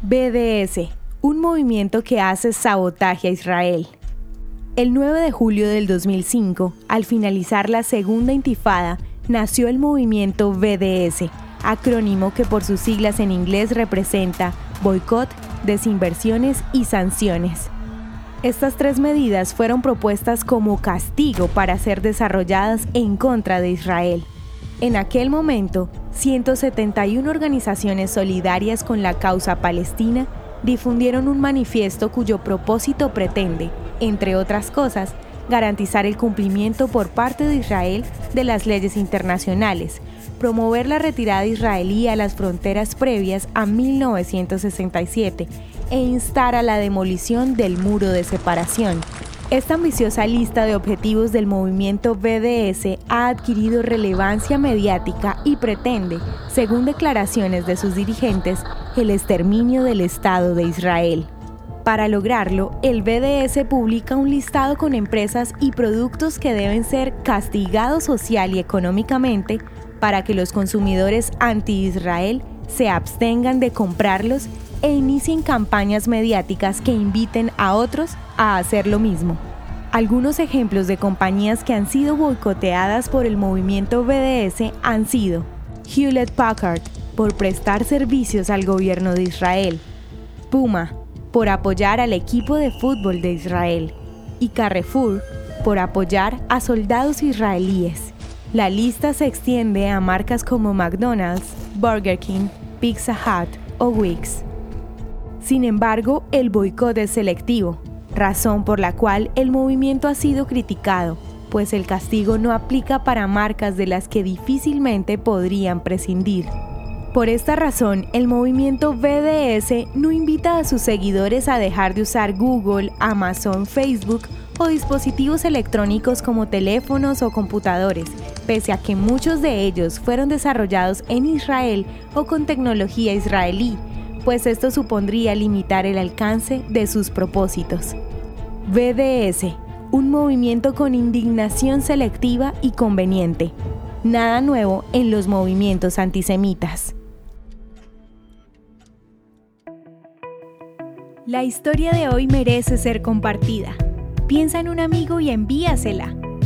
BDS, un movimiento que hace sabotaje a Israel. El 9 de julio del 2005, al finalizar la segunda intifada, nació el movimiento BDS, acrónimo que por sus siglas en inglés representa boicot, desinversiones y sanciones. Estas tres medidas fueron propuestas como castigo para ser desarrolladas en contra de Israel. En aquel momento, 171 organizaciones solidarias con la causa palestina difundieron un manifiesto cuyo propósito pretende, entre otras cosas, garantizar el cumplimiento por parte de Israel de las leyes internacionales, promover la retirada israelí a las fronteras previas a 1967 e instar a la demolición del muro de separación. Esta ambiciosa lista de objetivos del movimiento BDS ha adquirido relevancia mediática y pretende, según declaraciones de sus dirigentes, el exterminio del Estado de Israel. Para lograrlo, el BDS publica un listado con empresas y productos que deben ser castigados social y económicamente para que los consumidores anti-Israel se abstengan de comprarlos e inicien campañas mediáticas que inviten a otros a hacer lo mismo. Algunos ejemplos de compañías que han sido boicoteadas por el movimiento BDS han sido Hewlett Packard, por prestar servicios al gobierno de Israel, Puma, por apoyar al equipo de fútbol de Israel, y Carrefour, por apoyar a soldados israelíes. La lista se extiende a marcas como McDonald's, Burger King, Pizza Hut o Wix. Sin embargo, el boicot es selectivo, razón por la cual el movimiento ha sido criticado, pues el castigo no aplica para marcas de las que difícilmente podrían prescindir. Por esta razón, el movimiento BDS no invita a sus seguidores a dejar de usar Google, Amazon, Facebook o dispositivos electrónicos como teléfonos o computadores, pese a que muchos de ellos fueron desarrollados en Israel o con tecnología israelí, pues esto supondría limitar el alcance de sus propósitos. BDS, un movimiento con indignación selectiva y conveniente. Nada nuevo en los movimientos antisemitas. La historia de hoy merece ser compartida. Piensa en un amigo y envíasela.